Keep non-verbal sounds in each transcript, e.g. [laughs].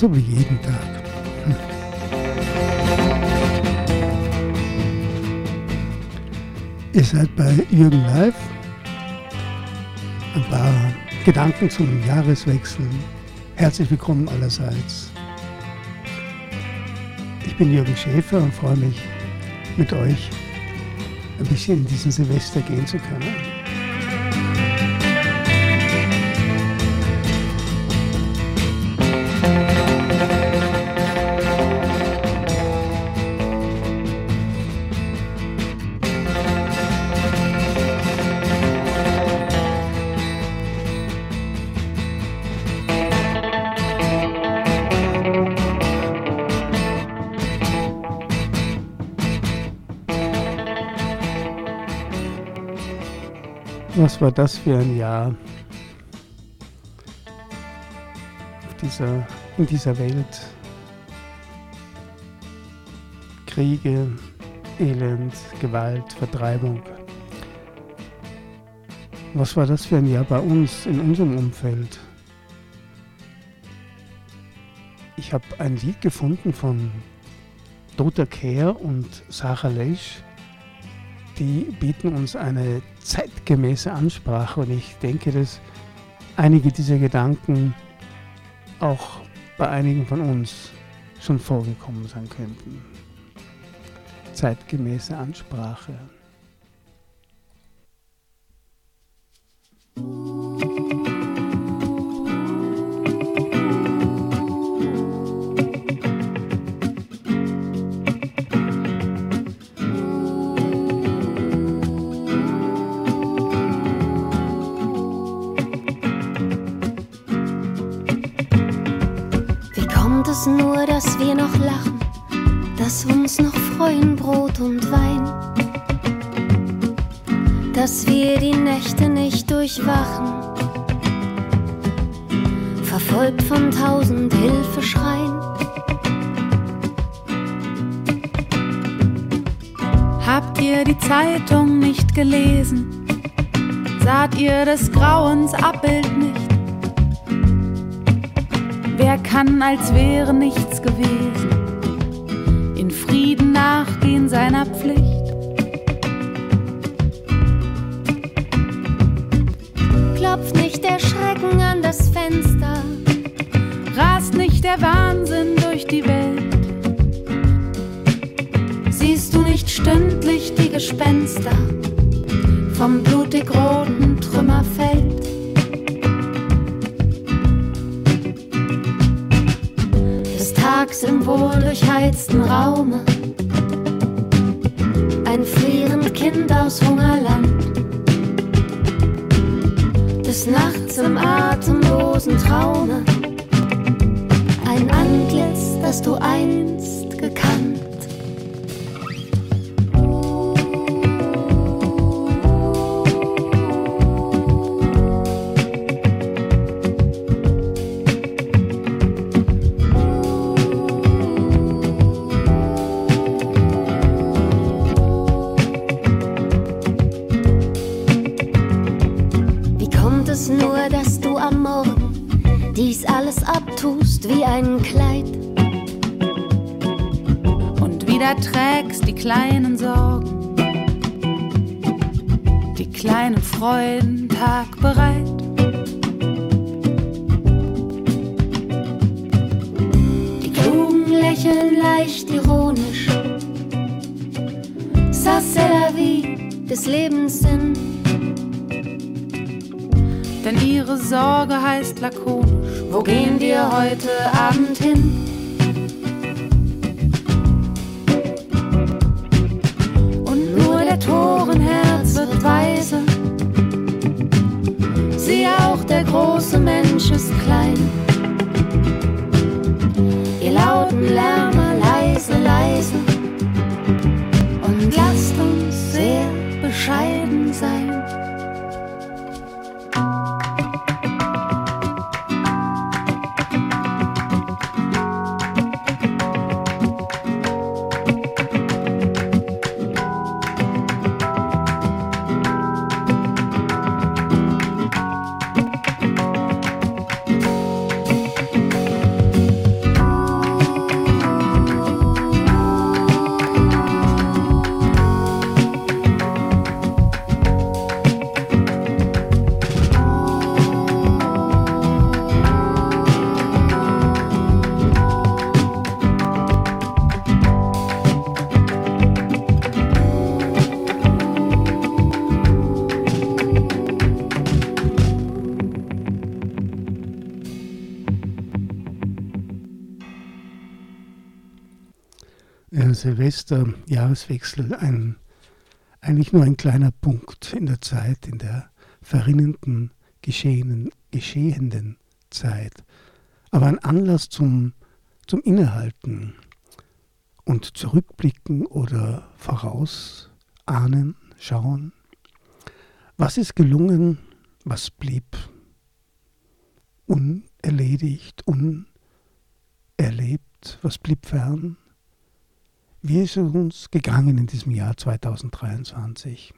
So wie jeden Tag. Ihr seid bei Jürgen Live. Ein paar Gedanken zum Jahreswechsel. Herzlich willkommen allerseits. Ich bin Jürgen Schäfer und freue mich, mit euch ein bisschen in diesen Silvester gehen zu können. Was war das für ein Jahr auf dieser, in dieser Welt? Kriege, Elend, Gewalt, Vertreibung. Was war das für ein Jahr bei uns, in unserem Umfeld? Ich habe ein Lied gefunden von Dota Kehr und Sarah Leisch die bieten uns eine zeitgemäße Ansprache und ich denke, dass einige dieser Gedanken auch bei einigen von uns schon vorgekommen sein könnten. Zeitgemäße Ansprache. Es nur, dass wir noch lachen, dass uns noch freuen Brot und Wein, dass wir die Nächte nicht durchwachen, verfolgt von tausend Hilfeschreien. Habt ihr die Zeitung nicht gelesen? Saht ihr des Grauens Abbild nicht? Wer kann, als wäre nichts gewesen, in Frieden nachgehen seiner Pflicht? Klopft nicht der Schrecken an das Fenster, rast nicht der Wahnsinn durch die Welt. Siehst du nicht stündlich die Gespenster vom blutig roten Trümmerfeld? Tags im wohldurchheizten Raume. Ein frierend Kind aus Hungerland. Des Nachts im atemlosen Traume. Ein Antlitz, das du einst gekannt. Kleinen Sorgen, die kleinen Freuden tagbereit. Die klugen lächeln leicht ironisch, ça c'est la vie des Lebens Sinn. Denn ihre Sorge heißt lakonisch, wo gehen wir heute Abend hin? Ja, Silvester, Jahreswechsel, ein, eigentlich nur ein kleiner Punkt in der Zeit, in der verrinnenden, geschehenen, geschehenden Zeit. Aber ein Anlass zum, zum Innehalten und zurückblicken oder vorausahnen, schauen. Was ist gelungen, was blieb unerledigt, unerlebt, was blieb fern? Wie ist es uns gegangen in diesem Jahr 2023?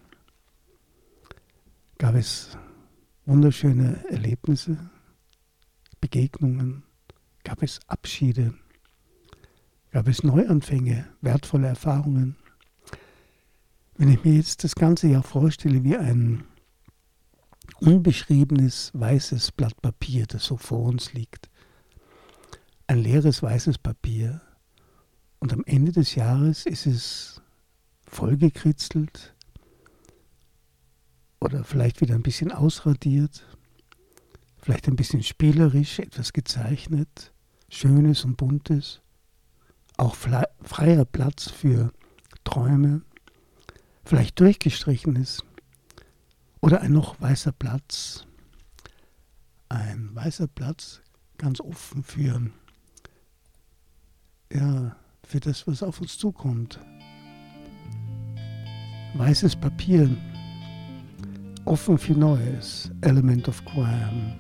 Gab es wunderschöne Erlebnisse, Begegnungen? Gab es Abschiede? Gab es Neuanfänge, wertvolle Erfahrungen? Wenn ich mir jetzt das ganze Jahr vorstelle wie ein unbeschriebenes weißes Blatt Papier, das so vor uns liegt, ein leeres weißes Papier, und am Ende des Jahres ist es vollgekritzelt oder vielleicht wieder ein bisschen ausradiert, vielleicht ein bisschen spielerisch, etwas gezeichnet, Schönes und Buntes, auch freier Platz für Träume, vielleicht durchgestrichenes oder ein noch weißer Platz, ein weißer Platz ganz offen für ja, für das, was auf uns zukommt. Weißes Papier, offen für Neues, Element of Crime.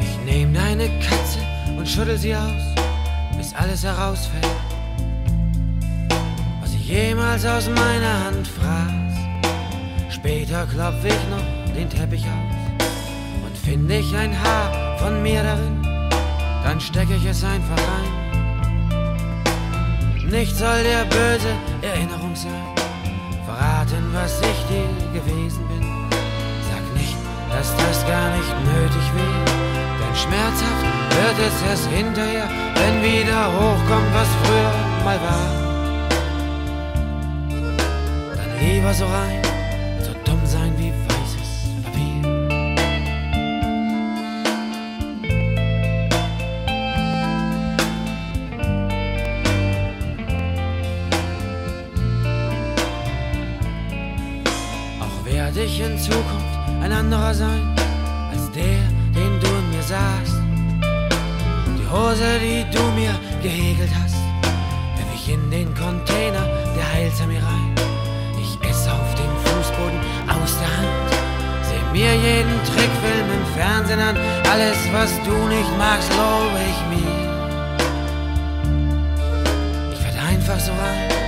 Ich nehme deine Katze und schüttel sie aus alles herausfällt, was ich jemals aus meiner Hand fraß. Später klopf ich noch den Teppich aus und finde ich ein Haar von mir darin, dann stecke ich es einfach ein. Nicht soll der böse Erinnerung sein, verraten, was ich dir gewesen bin. Sag nicht, dass das gar nicht nötig wäre Schmerzhaft wird es erst hinterher, wenn wieder hochkommt, was früher mal war. Dann lieber so rein, so dumm sein wie weißes Papier. Auch werde ich in Zukunft ein anderer sein mir jeden Trickfilm im Fernsehen an. Alles, was du nicht magst, lobe ich mir. Ich werde einfach so rein,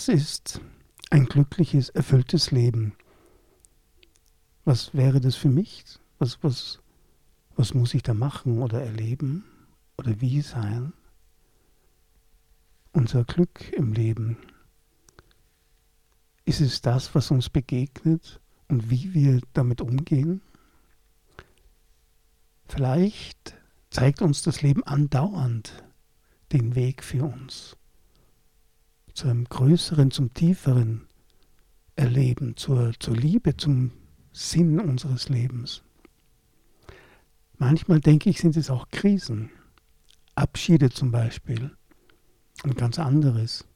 was ist ein glückliches, erfülltes Leben? Was wäre das für mich? Was, was, was muss ich da machen oder erleben oder wie sein unser Glück im Leben? Ist es das, was uns begegnet und wie wir damit umgehen? Vielleicht zeigt uns das Leben andauernd den Weg für uns zu einem größeren, zum tieferen Erleben, zur, zur Liebe, zum Sinn unseres Lebens. Manchmal denke ich, sind es auch Krisen, Abschiede zum Beispiel, ein ganz anderes.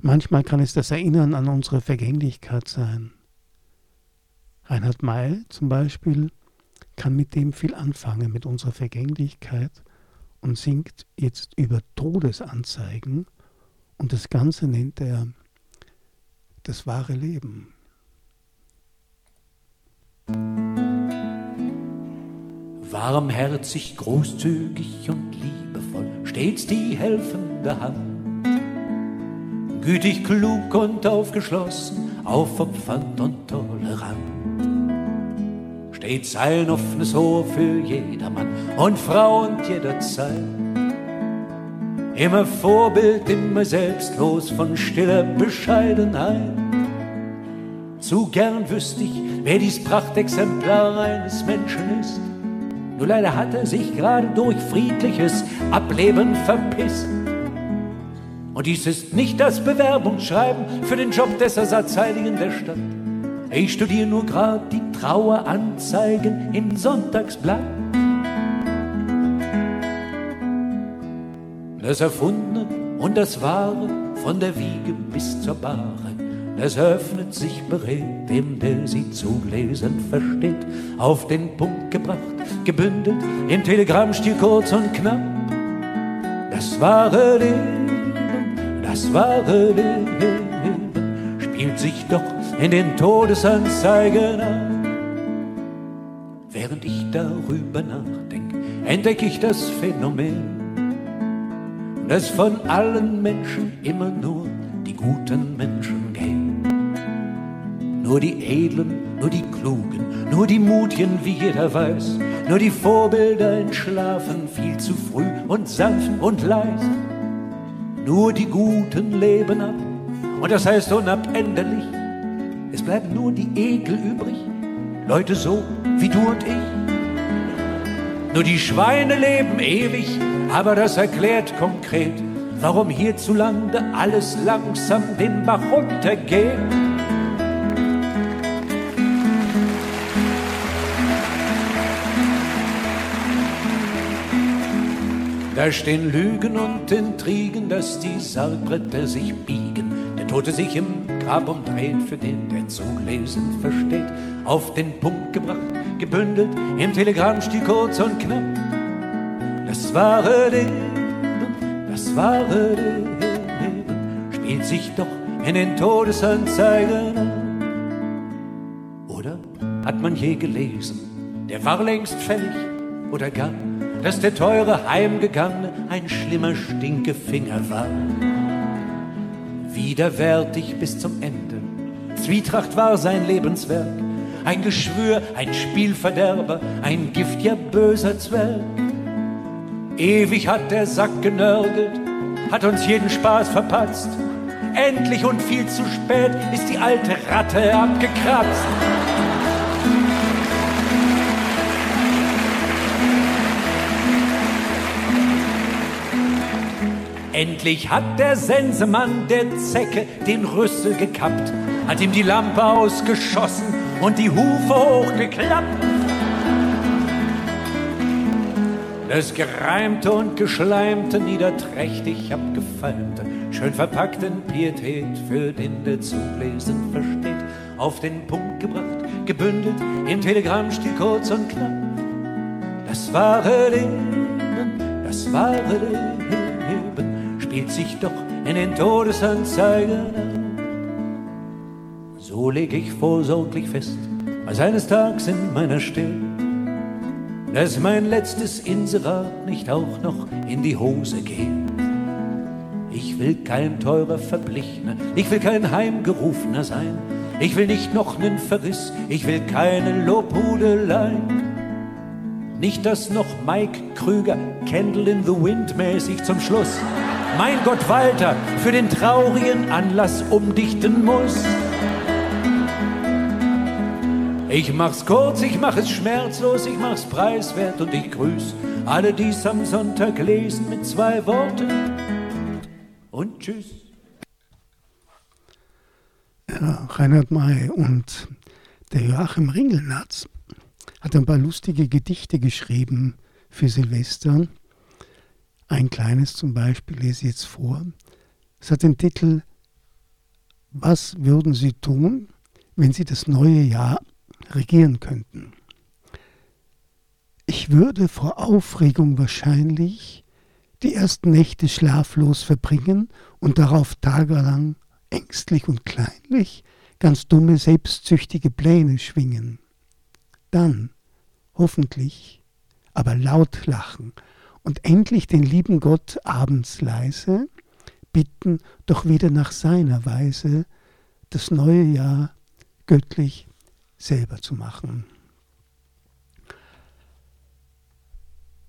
Manchmal kann es das Erinnern an unsere Vergänglichkeit sein. Reinhard May zum Beispiel kann mit dem viel anfangen, mit unserer Vergänglichkeit und singt jetzt über Todesanzeigen und das Ganze nennt er das wahre Leben. Warmherzig, großzügig und liebevoll, stets die helfende Hand. Gütig, klug und aufgeschlossen, aufopfernd und tolerant stets ein offenes Ohr für jedermann und Frau und jederzeit. Immer Vorbild, immer selbstlos von stiller Bescheidenheit. Zu gern wüsste ich, wer dies Prachtexemplar eines Menschen ist. Nur leider hat er sich gerade durch friedliches Ableben verpisst. Und dies ist nicht das Bewerbungsschreiben für den Job des Ersatzheiligen der Stadt. Ich studiere nur grad die Traueranzeigen im Sonntagsblatt. Das Erfundene und das Wahre von der Wiege bis zur Bahre, das öffnet sich beredt dem, der sie zu lesen versteht. Auf den Punkt gebracht, gebündelt, im Telegrammstil kurz und knapp. Das wahre Leben, das wahre Leben spielt sich doch in den Todesanzeigen an. Während ich darüber nachdenke, entdecke ich das Phänomen, dass von allen Menschen immer nur die guten Menschen gehen. Nur die Edlen, nur die Klugen, nur die Mutigen, wie jeder weiß, nur die Vorbilder entschlafen viel zu früh und sanft und leise. Nur die Guten leben ab, und das heißt unabänderlich es bleiben nur die Ekel übrig, Leute so wie du und ich. Nur die Schweine leben ewig, aber das erklärt konkret, warum hierzulande alles langsam den Bach runtergeht. Da stehen Lügen und Intrigen, dass die Sargbretter sich biegen, der Tote sich im Grab umdreht, für den, der zu lesen versteht. Auf den Punkt gebracht, gebündelt, im Telegrammstil kurz und knapp. Das wahre Leben, das wahre Leben spielt sich doch in den Todesanzeigen an. Oder hat man je gelesen, der war längst fällig oder gar, dass der teure Heimgegangene ein schlimmer Stinkefinger war widerwärtig bis zum Ende. Zwietracht war sein Lebenswerk, ein Geschwür, ein Spielverderber, ein Gift, ja böser Zwerg. Ewig hat der Sack genörgelt, hat uns jeden Spaß verpatzt. Endlich und viel zu spät ist die alte Ratte abgekratzt. Endlich hat der Sensemann der Zecke den Rüssel gekappt, hat ihm die Lampe ausgeschossen und die Hufe hochgeklappt. Das gereimte und geschleimte, niederträchtig abgefeimte, schön verpackt Pietät, für den der Zulesen versteht, auf den Punkt gebracht, gebündelt, im Telegrammstil kurz und knapp. Das wahre Leben, das wahre Leben spielt sich doch in den Todesanzeigen an. So leg ich vorsorglich fest, als eines Tages in meiner Stirn, dass mein letztes Inserat nicht auch noch in die Hose geht. Ich will kein teurer Verblichener, ich will kein Heimgerufener sein, ich will nicht noch nen Verriss, ich will keine Lobhudelei. Nicht, dass noch Mike Krüger Candle in the Wind mäßig zum Schluss mein Gott Walter für den traurigen Anlass umdichten muss. Ich mach's kurz, ich mach es schmerzlos, ich mach's preiswert und ich grüß alle, die's am Sonntag lesen mit zwei Worten und tschüss. Ja, Reinhard May und der Joachim Ringelnatz hat ein paar lustige Gedichte geschrieben für Silvester. Ein kleines zum Beispiel lese ich jetzt vor. Es hat den Titel Was würden Sie tun, wenn Sie das neue Jahr regieren könnten? Ich würde vor Aufregung wahrscheinlich die ersten Nächte schlaflos verbringen und darauf tagelang ängstlich und kleinlich ganz dumme, selbstsüchtige Pläne schwingen. Dann, hoffentlich, aber laut lachen und endlich den lieben Gott abends leise bitten, doch wieder nach seiner Weise das neue Jahr göttlich selber zu machen.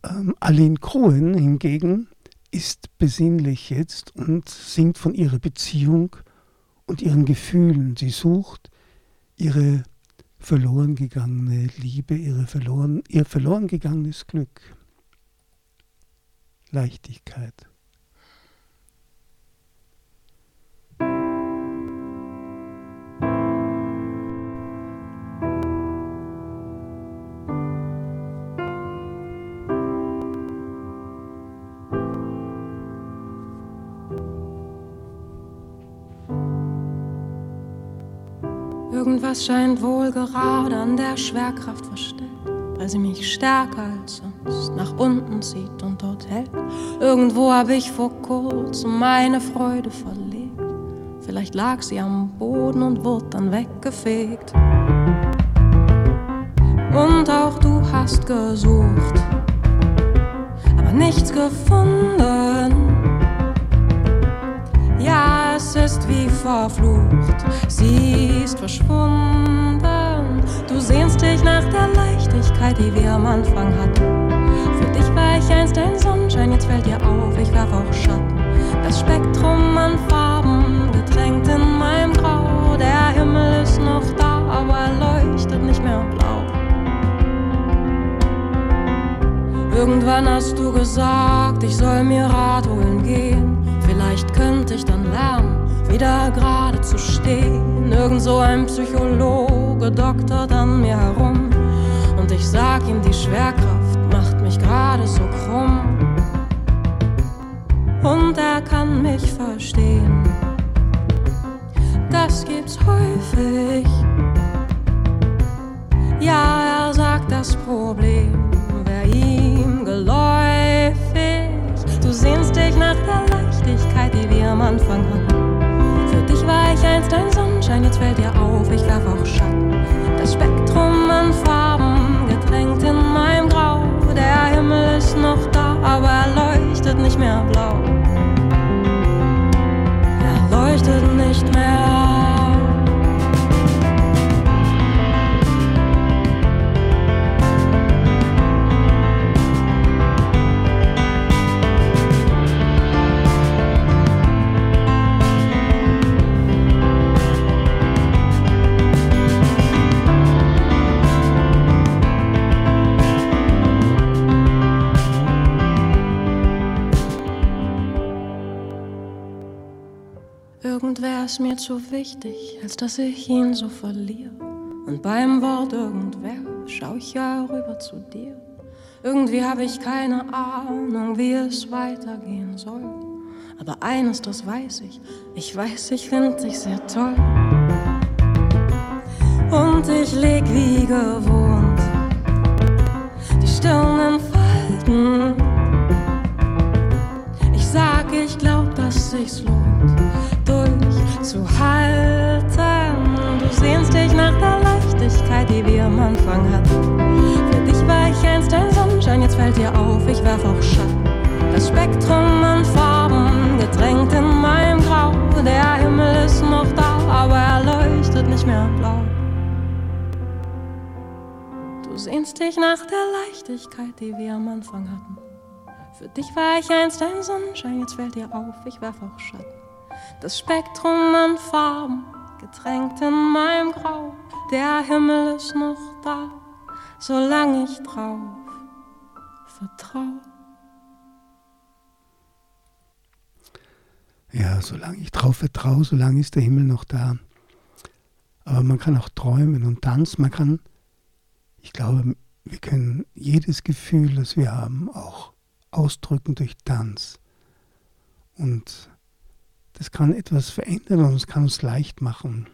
Ähm, Aline Cohen hingegen ist besinnlich jetzt und singt von ihrer Beziehung und ihren Gefühlen. Sie sucht ihre verloren gegangene Liebe, ihre verloren, ihr verloren gegangenes Glück. Leichtigkeit. Irgendwas scheint wohl gerade an der Schwerkraft verstellt, weil sie mich stärker als sonst nach unten zieht und dort hält. Irgendwo habe ich vor kurzem meine Freude verlegt. Vielleicht lag sie am Boden und wurde dann weggefegt. Und auch du hast gesucht, aber nichts gefunden. Ja, es ist wie verflucht, sie ist verschwunden. Du sehnst dich nach der Leichtigkeit, die wir am Anfang hatten. Für dich war ich einst ein Sonnenschein, jetzt fällt dir auf, ich warf auch Schatten. Das Spektrum an Farben getränkt in meinem Grau. Der Himmel ist noch da, aber leuchtet nicht mehr blau. Irgendwann hast du gesagt, ich soll mir Rat holen gehen. Vielleicht könnte ich dann lernen, wieder gerade zu stehen. Irgend so ein Psychologe doktert an mir herum. Und ich sag ihm, die Schwerkraft macht mich gerade so krumm. Und er kann mich verstehen. Das gibt's häufig. Ja, er sagt, das Problem wäre ihm geläufig. Du sehnst dich nach der Leichtigkeit, die wir am Anfang hatten. Für dich war ich einst ein Sonnenschein, jetzt fällt dir auf, ich werf auch Schatten. Das Spektrum an Farben, getränkt in meinem Grau. Der Himmel ist noch da, aber er leuchtet nicht mehr blau. Er leuchtet nicht mehr es mir zu wichtig, als dass ich ihn so verliere. Und beim Wort irgendwer schau ich ja rüber zu dir. Irgendwie habe ich keine Ahnung, wie es weitergehen soll. Aber eines, das weiß ich, ich weiß, ich finde dich sehr toll. Und ich leg wie gewohnt die Stirn in Falten. Ich sag, ich glaub, dass sich's lohnt zu halten. Du sehnst dich nach der Leichtigkeit, die wir am Anfang hatten. Für dich war ich einst ein Sonnenschein, jetzt fällt dir auf, ich werf auch Schatten. Das Spektrum an Farben, getränkt in meinem Grau. Der Himmel ist noch da, aber er leuchtet nicht mehr blau. Du sehnst dich nach der Leichtigkeit, die wir am Anfang hatten. Für dich war ich einst ein Sonnenschein, jetzt fällt dir auf, ich werf auch Schatten. Das Spektrum an Farben, getränkt in meinem Grau. Der Himmel ist noch da, solange ich drauf vertraue. Ja, solange ich drauf vertraue, solange ist der Himmel noch da. Aber man kann auch träumen und tanzen. Man kann, ich glaube, wir können jedes Gefühl, das wir haben, auch ausdrücken durch Tanz. Und das kann etwas verändern und es kann uns leicht machen.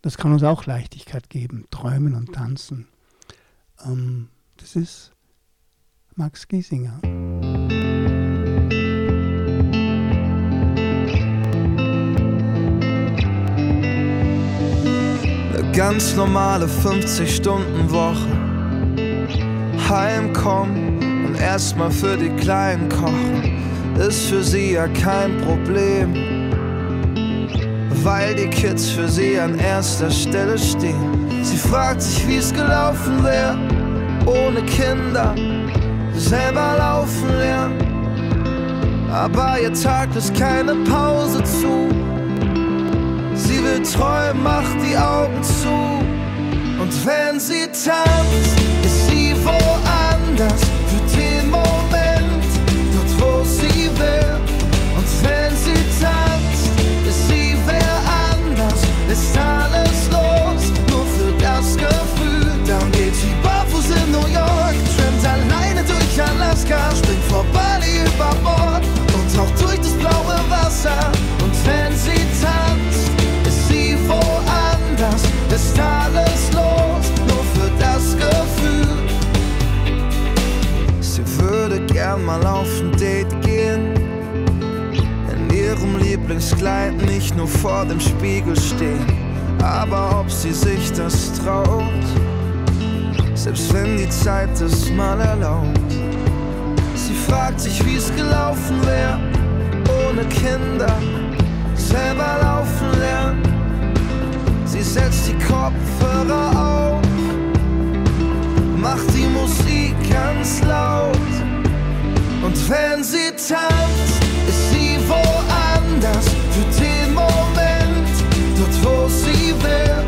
Das kann uns auch Leichtigkeit geben, träumen und tanzen. Ähm, das ist Max Giesinger. Eine ganz normale 50-Stunden-Woche. Heimkommen und erstmal für die Kleinen kochen, ist für sie ja kein Problem weil die Kids für sie an erster Stelle stehen. Sie fragt sich, wie es gelaufen wäre, ohne Kinder, selber laufen lernen. Aber ihr Tag ist keine Pause zu. Sie will träumen, macht die Augen zu. Und wenn sie tanzt, ist sie woanders Alaska, springt vor Bali über Bord und taucht durch das blaue Wasser. Und wenn sie tanzt, ist sie woanders, ist alles los, nur für das Gefühl. Sie würde gern mal auf ein Date gehen in ihrem Lieblingskleid nicht nur vor dem Spiegel stehen, aber ob sie sich das traut, selbst wenn die Zeit es mal erlaubt. Fragt sich, wie es gelaufen wäre, ohne Kinder, selber laufen lernen. Sie setzt die Kopfhörer auf, macht die Musik ganz laut. Und wenn sie tanzt, ist sie woanders für den Moment, dort wo sie will.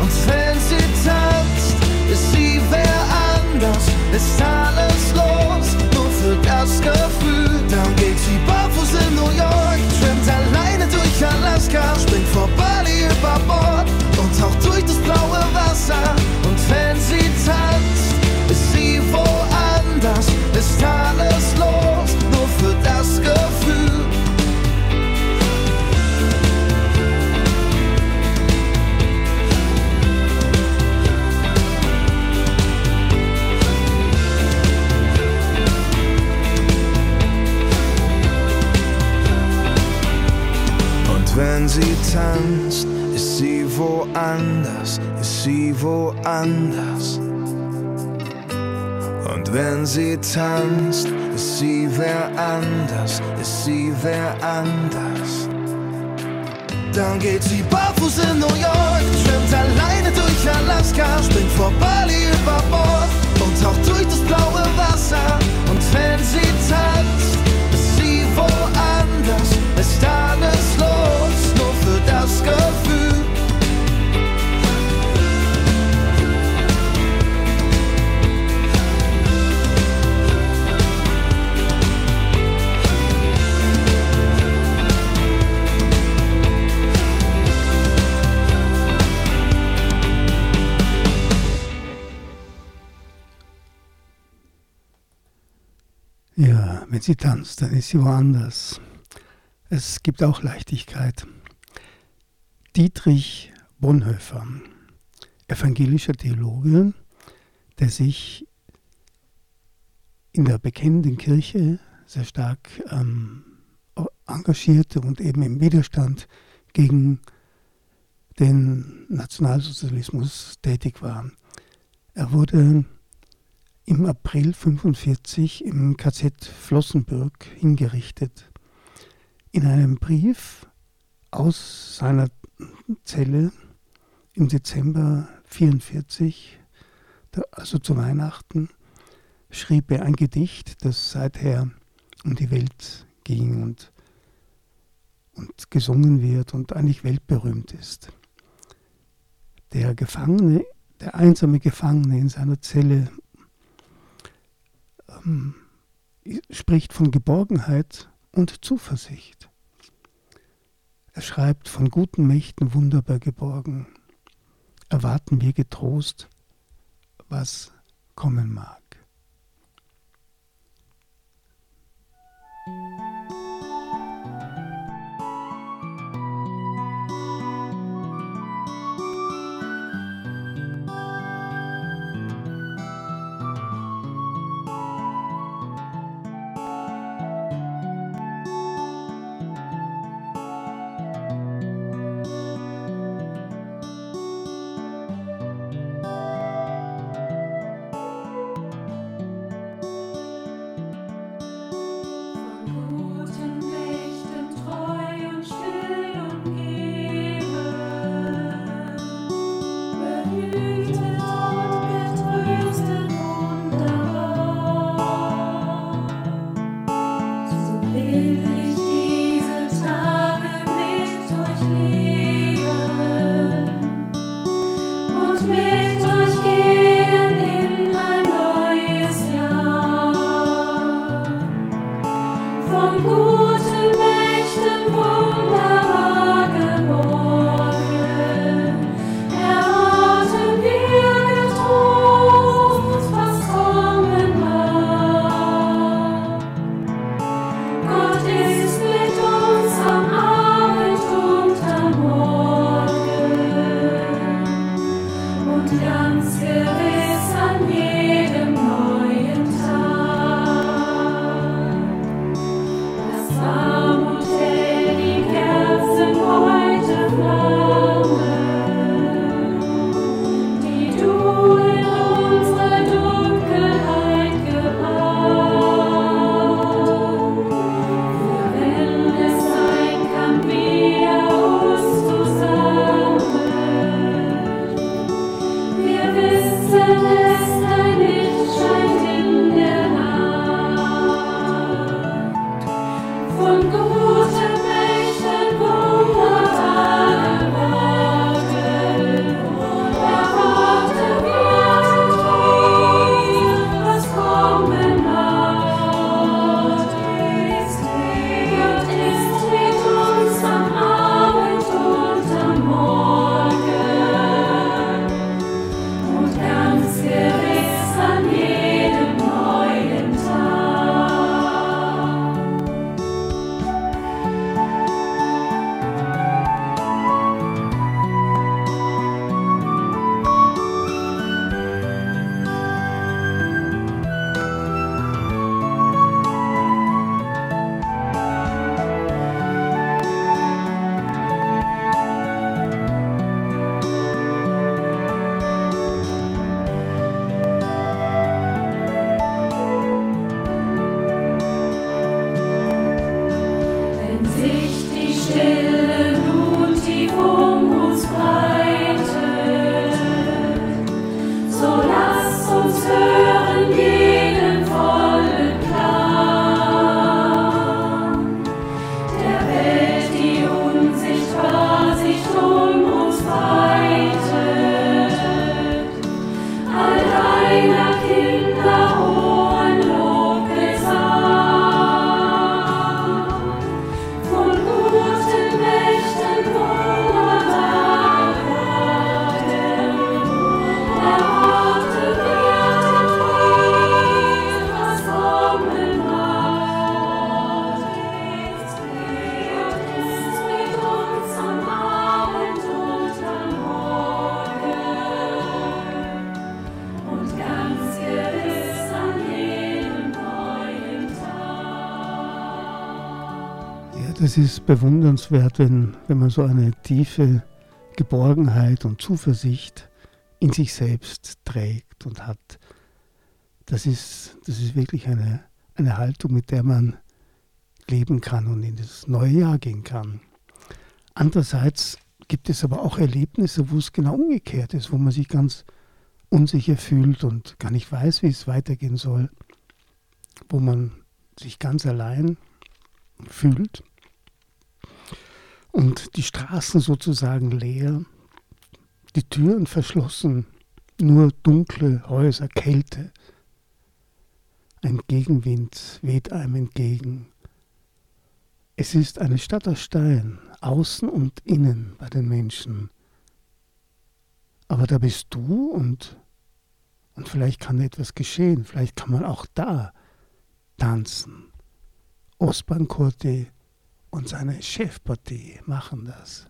Und wenn sie tanzt, ist sie wer anders, ist alles los, das Gefühl. Dann geht sie barfuß in New York, schwimmt alleine durch Alaska, springt vor Bali über Bord und taucht durch das blaue Wasser. Und wenn sie tanzt, ist sie woanders, ist alles tanzt, ist sie woanders, ist sie woanders. Und wenn sie tanzt, ist sie wer anders, ist sie wer anders. Dann geht sie barfuß in New York, schwimmt alleine durch Alaska, springt vor Bali über Bord und taucht durch das blaue Wasser. Und wenn sie tanzt, ist sie woanders, ist alles los, wenn sie tanzt, dann ist sie woanders. Es gibt auch Leichtigkeit. Dietrich Bonhoeffer, evangelischer Theologe, der sich in der bekennenden Kirche sehr stark ähm, engagierte und eben im Widerstand gegen den Nationalsozialismus tätig war. Er wurde im April 1945 im KZ Flossenbürg hingerichtet. In einem Brief aus seiner Zelle im Dezember 1944 also zu Weihnachten, schrieb er ein Gedicht, das seither um die Welt ging und, und gesungen wird und eigentlich weltberühmt ist. Der Gefangene, der einsame Gefangene in seiner Zelle ähm, spricht von Geborgenheit und Zuversicht. Er schreibt von guten Mächten wunderbar geborgen. Erwarten wir getrost, was kommen mag. Es ist bewundernswert, wenn, wenn man so eine tiefe Geborgenheit und Zuversicht in sich selbst trägt und hat. Das ist, das ist wirklich eine, eine Haltung, mit der man leben kann und in das neue Jahr gehen kann. Andererseits gibt es aber auch Erlebnisse, wo es genau umgekehrt ist, wo man sich ganz unsicher fühlt und gar nicht weiß, wie es weitergehen soll, wo man sich ganz allein fühlt und die Straßen sozusagen leer, die Türen verschlossen, nur dunkle Häuser, Kälte. Ein Gegenwind weht einem entgegen. Es ist eine Stadt aus Stein, außen und innen bei den Menschen. Aber da bist du und, und vielleicht kann etwas geschehen, vielleicht kann man auch da tanzen. Osman Kurti und seine Chefpartie machen das.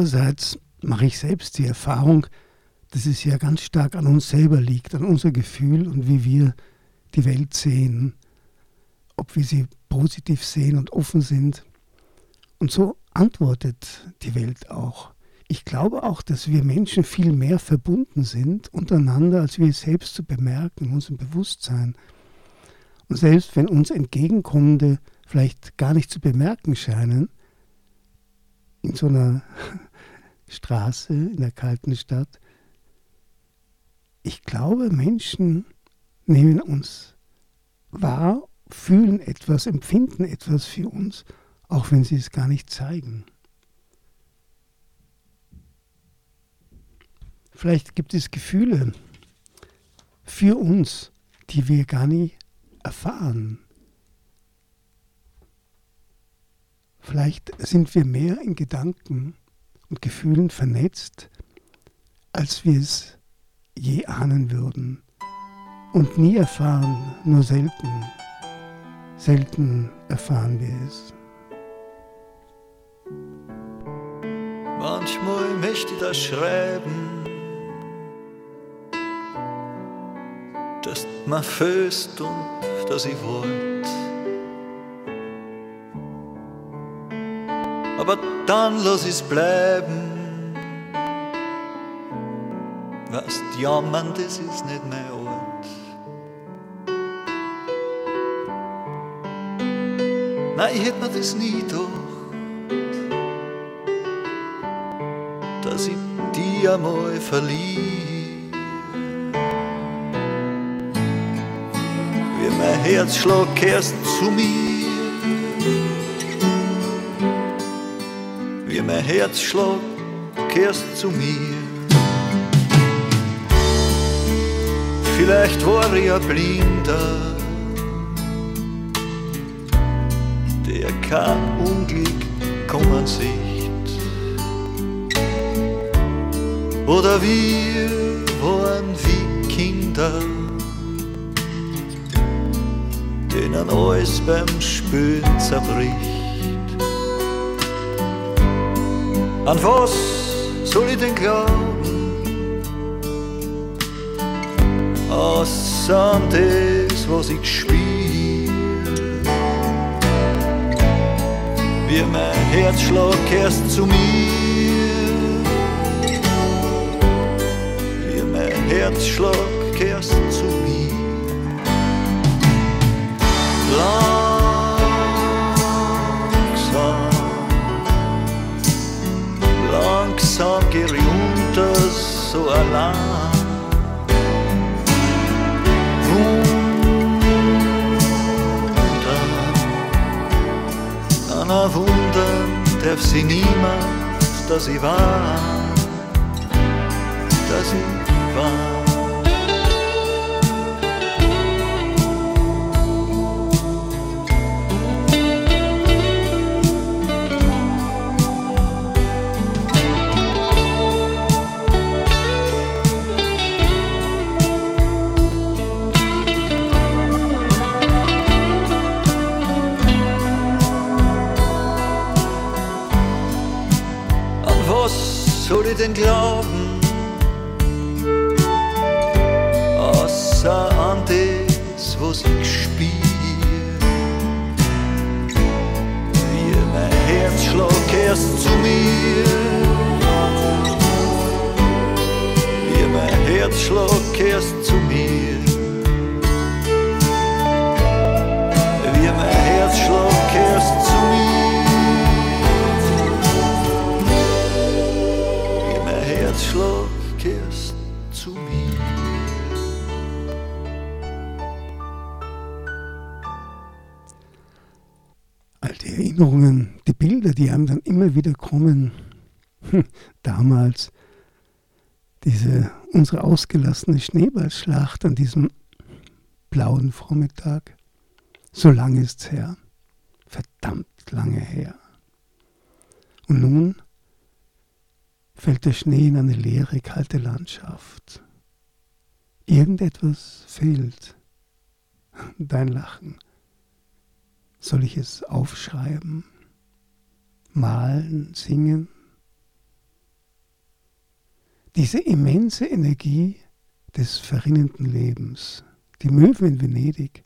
Andererseits mache ich selbst die Erfahrung, dass es ja ganz stark an uns selber liegt, an unser Gefühl und wie wir die Welt sehen, ob wir sie positiv sehen und offen sind. Und so antwortet die Welt auch. Ich glaube auch, dass wir Menschen viel mehr verbunden sind untereinander, als wir selbst zu bemerken in unserem Bewusstsein. Und selbst wenn uns entgegenkommende vielleicht gar nicht zu bemerken scheinen, in so einer Straße in der kalten Stadt, ich glaube, Menschen nehmen uns wahr, fühlen etwas, empfinden etwas für uns, auch wenn sie es gar nicht zeigen. Vielleicht gibt es Gefühle für uns, die wir gar nie erfahren. Vielleicht sind wir mehr in Gedanken und Gefühlen vernetzt, als wir es je ahnen würden und nie erfahren, nur selten. Selten erfahren wir es. Manchmal möchte ich das schreiben dass man föst und dass ich wollt. Aber dann lass es bleiben. Was jammern, das ist nicht mehr alt. Nein, ich hätte mir das nie gedacht, dass ich die einmal verliere. mein Herzschlag kehrst zu mir. Wie mein Herzschlag kehrst zu mir. Vielleicht war ich ein Blinder, der kein Unglück kommen sieht. Oder wir waren wie Kinder denen alles beim Spülen zerbricht. An was soll ich denn glauben? Außer an das, was ich spiel. Wie mein Herzschlag kehrst zu mir. Wie mein Herzschlag kehrst zu mir. Langsam, ich unter so allein. Wunder, an ein Wunder darf sie niemand, dass ich war, dass ich unsere ausgelassene Schneeballschlacht an diesem blauen Vormittag. So lange ist's her. Verdammt lange her. Und nun fällt der Schnee in eine leere, kalte Landschaft. Irgendetwas fehlt. Dein Lachen. Soll ich es aufschreiben, malen, singen? Diese immense Energie des verrinnenden Lebens, die Möwen in Venedig,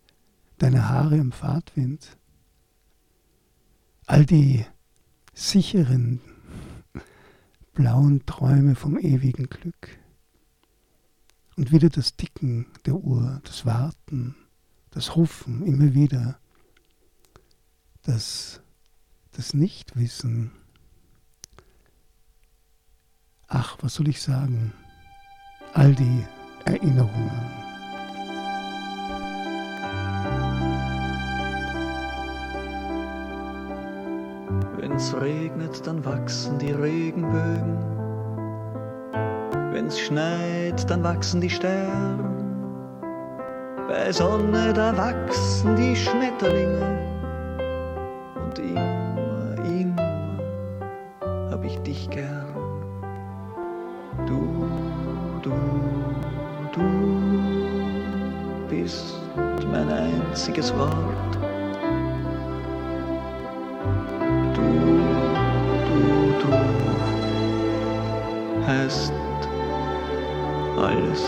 deine Haare im Fahrtwind, all die sicheren, blauen Träume vom ewigen Glück. Und wieder das Ticken der Uhr, das Warten, das Rufen immer wieder, das, das Nichtwissen. Ach, was soll ich sagen? All die Erinnerungen. Wenn's regnet, dann wachsen die Regenbögen. Wenn's schneit, dann wachsen die Sterne. Bei Sonne, da wachsen die Schmetterlinge. Und immer, immer hab ich dich gern. Einziges Wort. heißt alles.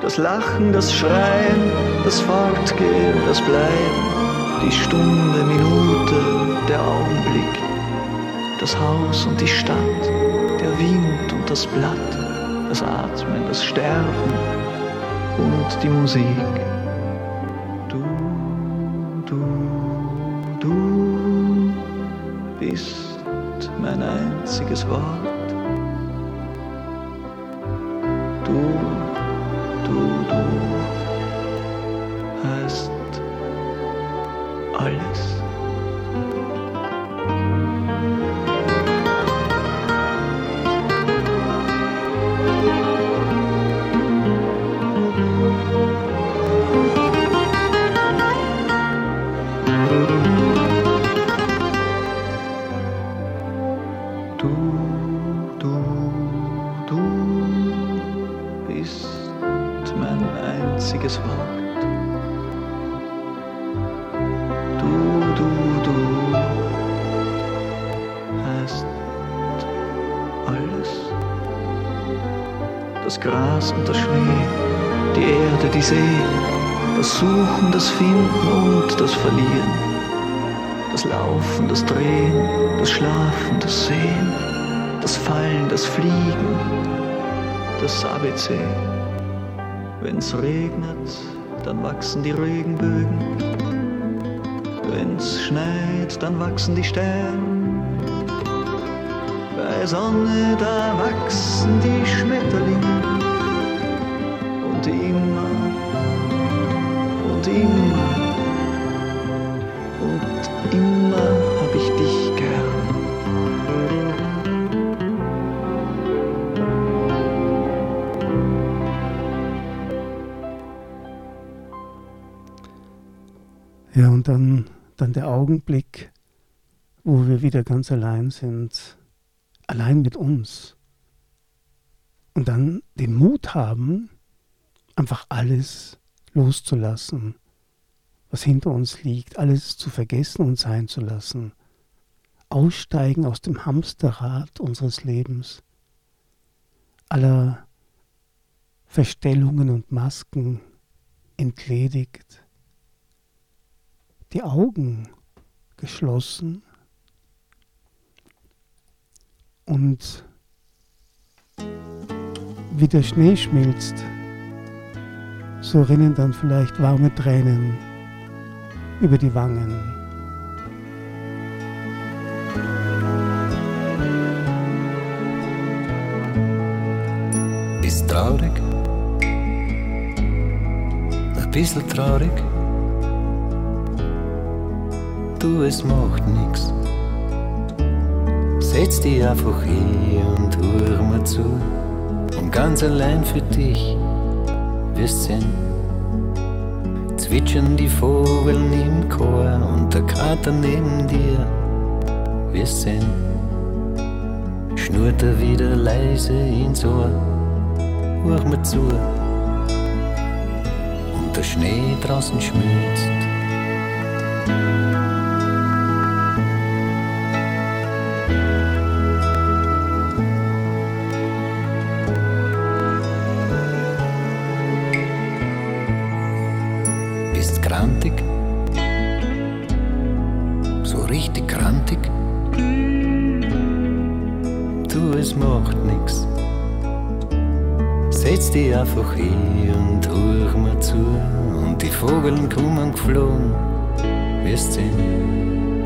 Das Lachen, das Schreien, das Fortgehen, das Bleiben, die Stunde, Minute, der Augenblick, das Haus und die Stadt, der Wind und das Blatt, das Atmen, das Sterben und die Musik. Das Finden und das Verlieren, das Laufen, das Drehen, das Schlafen, das Sehen, das Fallen, das Fliegen, das ABC. Wenn's regnet, dann wachsen die Regenbögen. Wenn's schneit, dann wachsen die Sterne. Bei Sonne, da wachsen die Schmetterlinge. Augenblick, wo wir wieder ganz allein sind, allein mit uns. Und dann den Mut haben, einfach alles loszulassen, was hinter uns liegt, alles zu vergessen und sein zu lassen, aussteigen aus dem Hamsterrad unseres Lebens, aller Verstellungen und Masken entledigt, die Augen geschlossen und wie der Schnee schmilzt, so rinnen dann vielleicht warme Tränen über die Wangen. Ist traurig, ein bisschen traurig. Du, es macht nix. Setz dich einfach hier und hör mir zu. Und ganz allein für dich wirst sehen. Zwitschern die Vogeln im Chor und der Krater neben dir, wirst sehen. Schnurrt er wieder leise ins Ohr, hör mir zu. Und der Schnee draußen schmilzt. Einfach hin und hör mir zu. Und die Vogeln kommen geflogen, wirst sehen.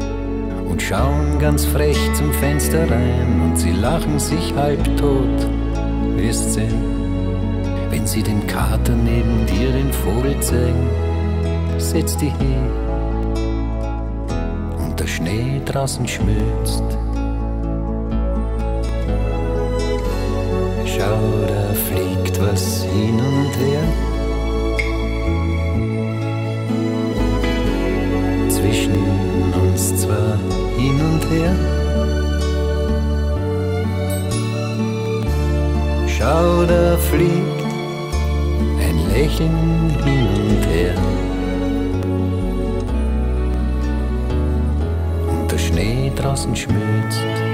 Und schauen ganz frech zum Fenster rein und sie lachen sich halb tot, wirst sehen. Wenn sie dem Kater neben dir den Vogel zeigen, setz dich hin und der Schnee draußen schmilzt. Schau, da fliegt was hin und her. Zwischen uns zwar hin und her. Schau, da fliegt ein Lächeln hin und her. Und der Schnee draußen schmilzt.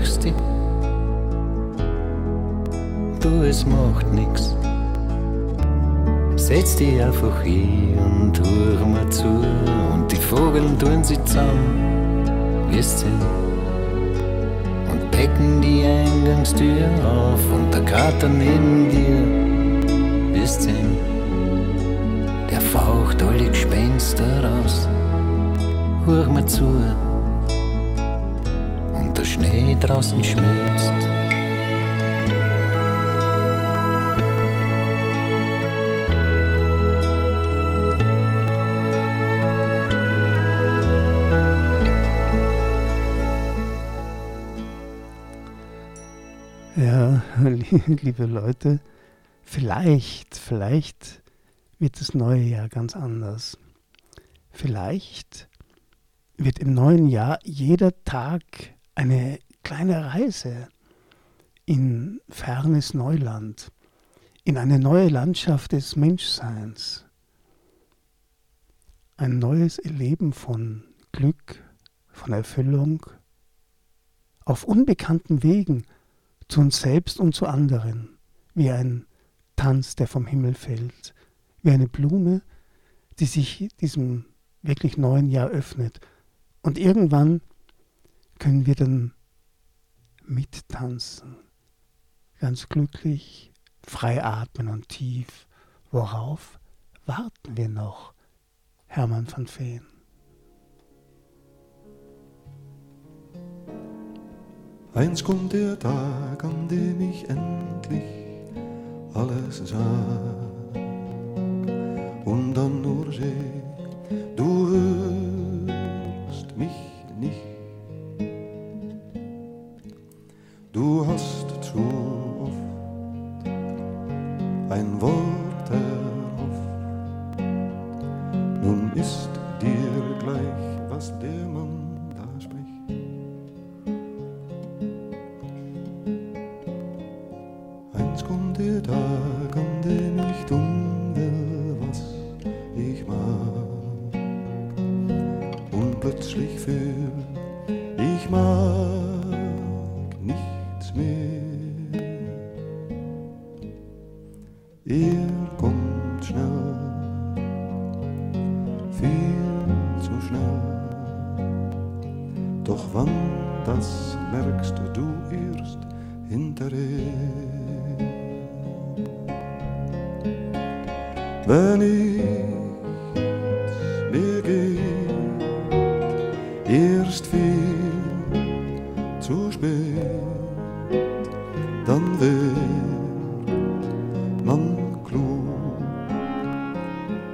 Fürchst dich? Du, es macht nix. Setz dich einfach hin und hör mir zu. Und die Vogeln tun sich zusammen, wirst sehen. Und decken die Eingangstür auf. Und der Kater neben dir, wirst sehen. Der faucht alle Gespenster raus. Hör mir zu. Draußen schmilzt. Ja, [laughs] liebe Leute, vielleicht, vielleicht wird das neue Jahr ganz anders. Vielleicht wird im neuen Jahr jeder Tag eine kleine Reise in fernes Neuland, in eine neue Landschaft des Menschseins. Ein neues Erleben von Glück, von Erfüllung, auf unbekannten Wegen zu uns selbst und zu anderen, wie ein Tanz, der vom Himmel fällt, wie eine Blume, die sich diesem wirklich neuen Jahr öffnet. Und irgendwann können wir dann mittanzen, ganz glücklich, frei atmen und tief. Worauf warten wir noch, Hermann van Veen? Einst kommt der Tag, an dem ich endlich alles sah. Und dann nur seh, du hörst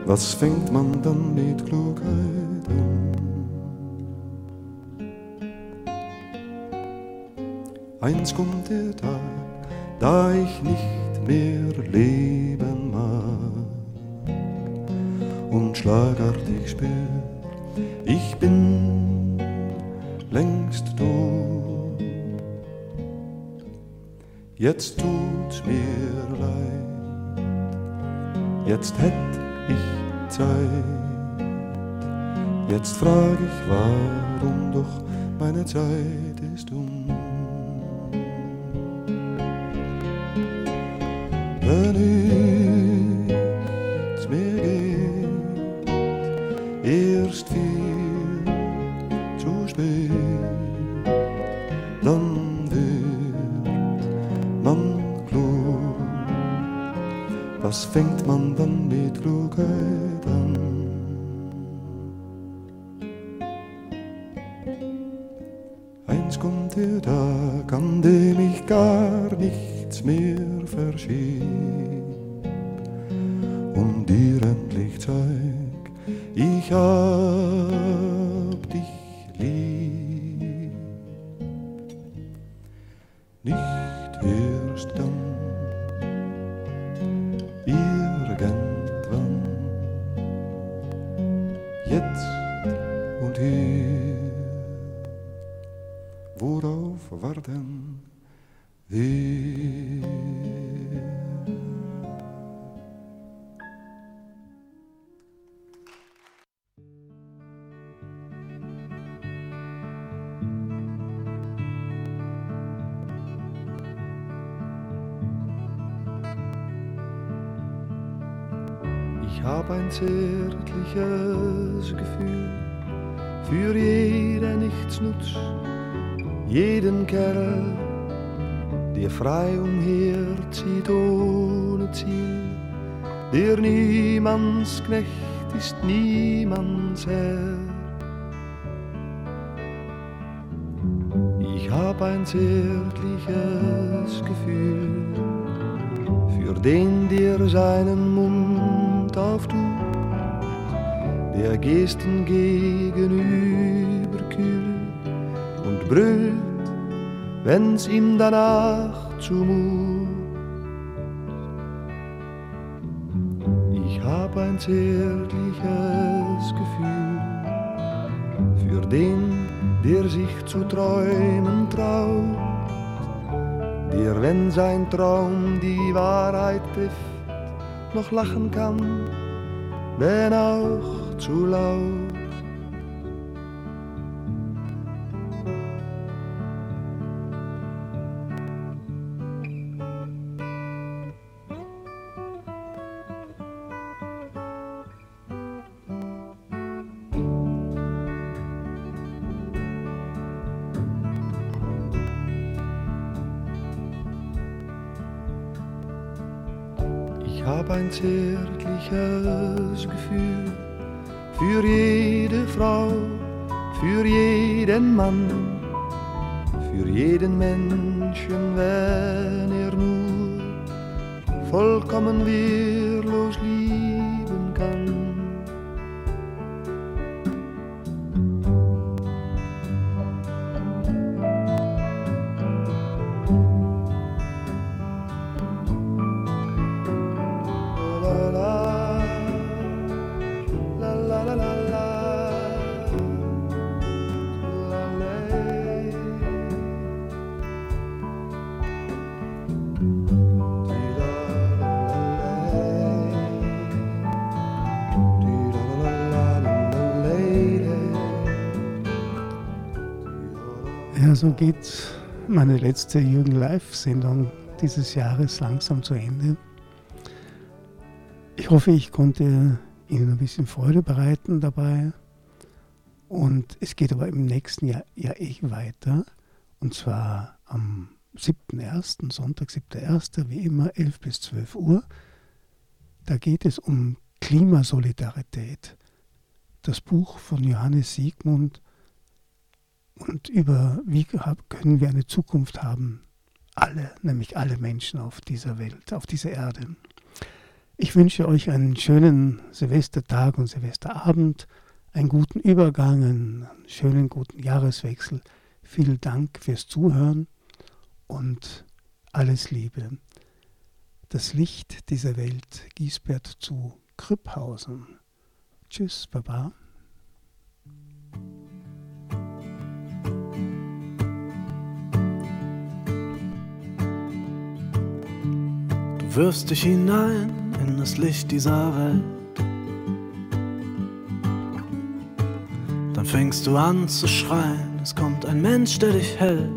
Was fängt man dann mit Klugheit an? Eins kommt der Tag, da ich nicht mehr leben mag und schlagartig spür, ich bin längst tot. Jetzt tut's mir leid, jetzt hätt ich Zeit, Jetzt frag ich, warum doch meine Zeit ist um. Wenn nichts Ich hab ein zärtliches Gefühl für jeden Nichtsnutz, jeden Kerl, der frei umherzieht ohne Ziel, der niemands Knecht ist, niemands Herr. Ich hab ein zärtliches Gefühl für den, der seinen Mund auftut, der Gesten gegenüber kühl und brüllt, wenn's ihm danach zumut. Ich hab ein zärtliches Gefühl für den, der sich zu träumen traut, der, wenn sein Traum die Wahrheit trifft, noch lachen kann, wenn auch zu laut. So geht meine letzte Jürgen Live-Sendung dieses Jahres langsam zu Ende. Ich hoffe, ich konnte Ihnen ein bisschen Freude bereiten dabei. Und es geht aber im nächsten Jahr ja eh weiter. Und zwar am 7.1., Sonntag, 7.1., wie immer, 11 bis 12 Uhr. Da geht es um Klimasolidarität. Das Buch von Johannes Siegmund und über wie können wir eine Zukunft haben. Alle, nämlich alle Menschen auf dieser Welt, auf dieser Erde. Ich wünsche euch einen schönen Silvestertag und Silvesterabend, einen guten Übergang, einen schönen guten Jahreswechsel. Vielen Dank fürs Zuhören und alles Liebe. Das Licht dieser Welt, Giesbert zu Krüpphausen. Tschüss, Baba. Wirfst dich hinein in das Licht dieser Welt. Dann fängst du an zu schreien, es kommt ein Mensch, der dich hält.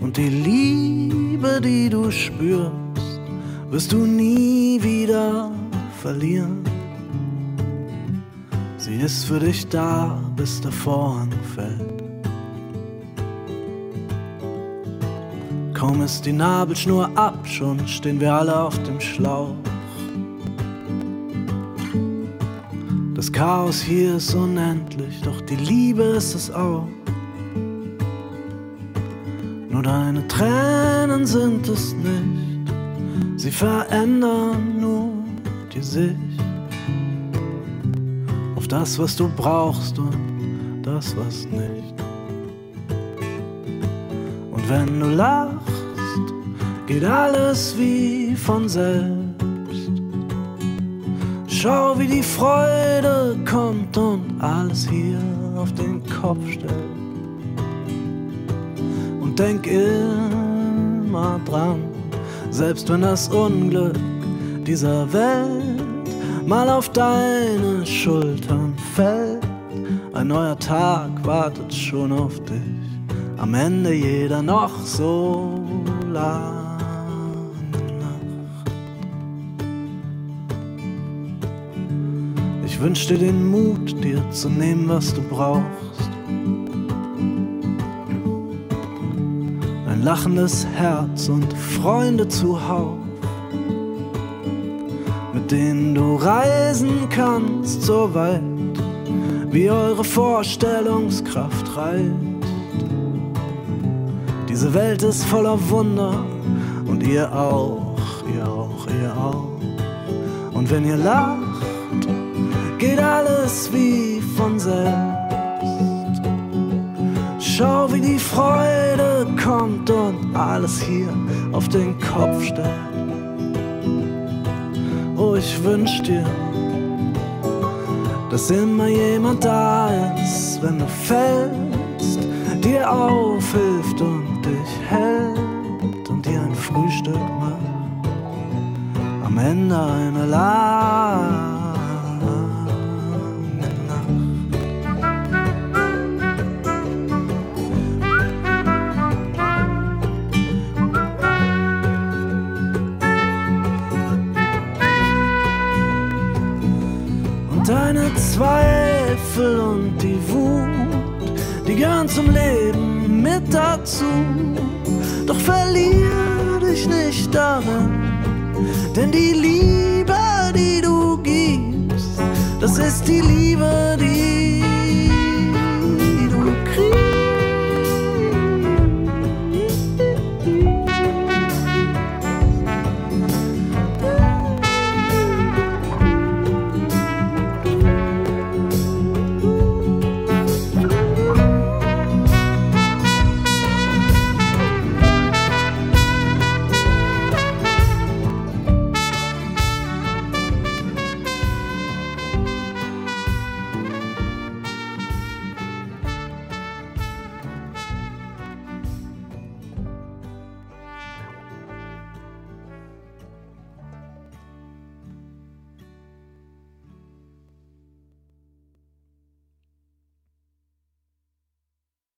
Und die Liebe, die du spürst, wirst du nie wieder verlieren. Sie ist für dich da, bis der Vorhang fällt. Kaum ist die Nabelschnur ab, schon stehen wir alle auf dem Schlauch. Das Chaos hier ist unendlich, doch die Liebe ist es auch. Nur deine Tränen sind es nicht, sie verändern nur die Sicht auf das, was du brauchst und das, was nicht. Und wenn du lachst, geht alles wie von selbst. Schau, wie die Freude kommt und alles hier auf den Kopf stellt. Und denk immer dran, selbst wenn das Unglück dieser Welt mal auf deine Schultern fällt, ein neuer Tag wartet schon auf dich, am Ende jeder noch so lang. Ich wünsch dir den Mut, dir zu nehmen, was du brauchst. Ein lachendes Herz und Freunde zuhauf, mit denen du reisen kannst, so weit wie eure Vorstellungskraft reicht. Diese Welt ist voller Wunder und ihr auch, ihr auch, ihr auch. Und wenn ihr lacht, geht alles wie von selbst. Schau, wie die Freude kommt und alles hier auf den Kopf stellt. Oh, ich wünsch dir, dass immer jemand da ist, wenn du fällst, dir aufhilft und dich hält und dir ein Frühstück macht. Am Ende eine Lage. Zweifel und die Wut, die gehören zum Leben mit dazu. Doch verlier dich nicht darin, denn die Liebe, die du gibst, das ist die Liebe, die